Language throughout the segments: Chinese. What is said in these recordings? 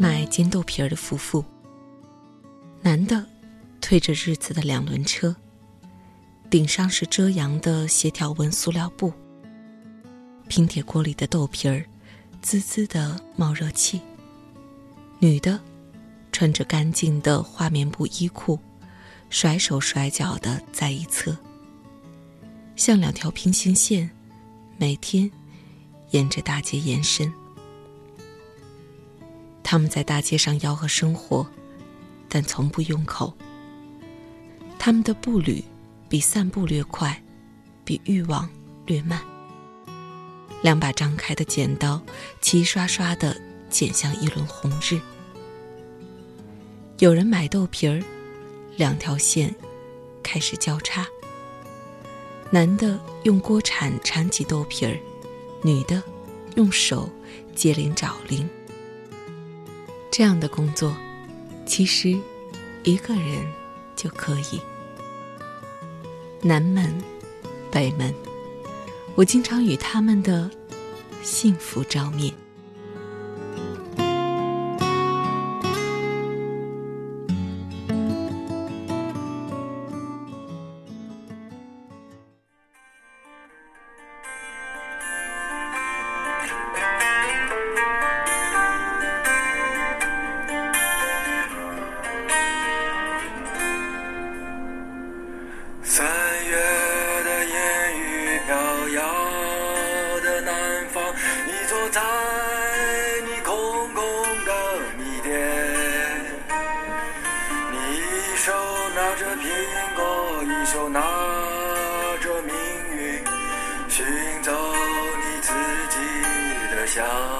卖煎豆皮儿的夫妇。男的推着日子的两轮车，顶上是遮阳的斜条纹塑料布。平铁锅里的豆皮儿滋滋的冒热气。女的穿着干净的花棉布衣裤，甩手甩脚的在一侧，像两条平行线，每天沿着大街延伸。他们在大街上吆喝生活，但从不用口。他们的步履比散步略快，比欲望略慢。两把张开的剪刀，齐刷刷的剪向一轮红日。有人买豆皮儿，两条线开始交叉。男的用锅铲铲起豆皮儿，女的用手接连找零。这样的工作，其实一个人就可以。南门，北门，我经常与他们的幸福照面。在你空空的米店你一手拿着苹果一手拿着命运寻找你自己的香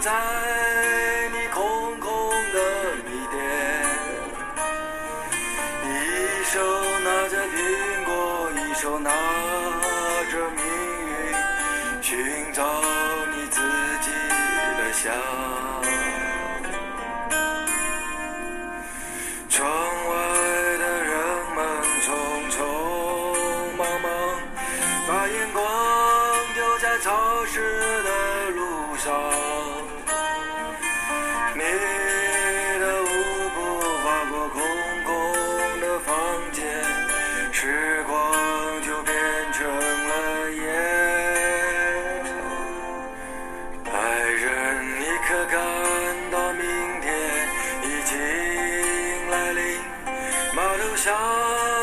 在你空空的米店你一手拿着苹果一手拿着命运寻找你自己的香窗外的人们匆匆忙忙把眼光丢在潮湿枝嫩。